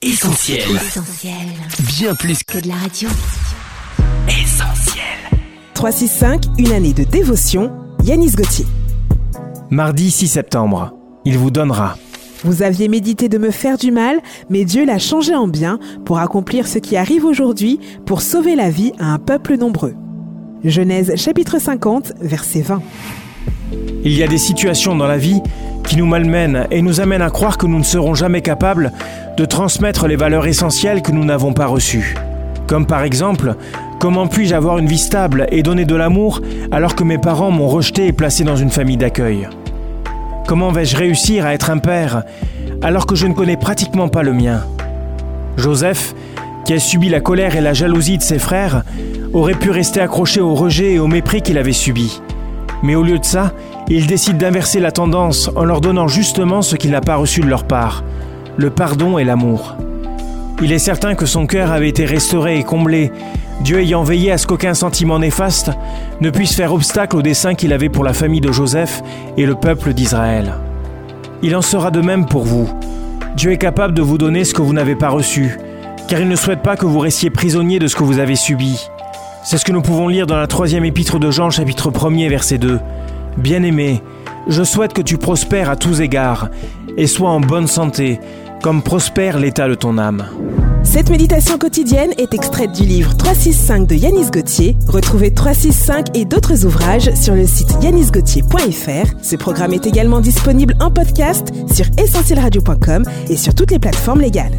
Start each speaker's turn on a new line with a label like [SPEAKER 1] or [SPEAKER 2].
[SPEAKER 1] Essentiel.
[SPEAKER 2] Essentiel.
[SPEAKER 1] Bien plus
[SPEAKER 2] Que de la radio.
[SPEAKER 1] qu'essentiel.
[SPEAKER 3] 365, une année de dévotion, Yanis Gauthier.
[SPEAKER 4] Mardi 6 septembre. Il vous donnera.
[SPEAKER 3] Vous aviez médité de me faire du mal, mais Dieu l'a changé en bien pour accomplir ce qui arrive aujourd'hui, pour sauver la vie à un peuple nombreux. Genèse chapitre 50, verset 20.
[SPEAKER 4] Il y a des situations dans la vie qui nous malmènent et nous amènent à croire que nous ne serons jamais capables de transmettre les valeurs essentielles que nous n'avons pas reçues. Comme par exemple, comment puis-je avoir une vie stable et donner de l'amour alors que mes parents m'ont rejeté et placé dans une famille d'accueil? Comment vais-je réussir à être un père alors que je ne connais pratiquement pas le mien? Joseph, qui a subi la colère et la jalousie de ses frères, aurait pu rester accroché au rejet et au mépris qu'il avait subi. Mais au lieu de ça, il décide d'inverser la tendance en leur donnant justement ce qu'il n'a pas reçu de leur part, le pardon et l'amour. Il est certain que son cœur avait été restauré et comblé, Dieu ayant veillé à ce qu'aucun sentiment néfaste ne puisse faire obstacle au dessein qu'il avait pour la famille de Joseph et le peuple d'Israël. Il en sera de même pour vous. Dieu est capable de vous donner ce que vous n'avez pas reçu, car il ne souhaite pas que vous restiez prisonnier de ce que vous avez subi. C'est ce que nous pouvons lire dans la troisième épître de Jean chapitre 1er verset 2. Bien-aimé, je souhaite que tu prospères à tous égards et sois en bonne santé, comme prospère l'état de ton âme.
[SPEAKER 3] Cette méditation quotidienne est extraite du livre 365 de Yanis Gauthier. Retrouvez 365 et d'autres ouvrages sur le site yanisgauthier.fr. Ce programme est également disponible en podcast sur essentielradio.com et sur toutes les plateformes légales.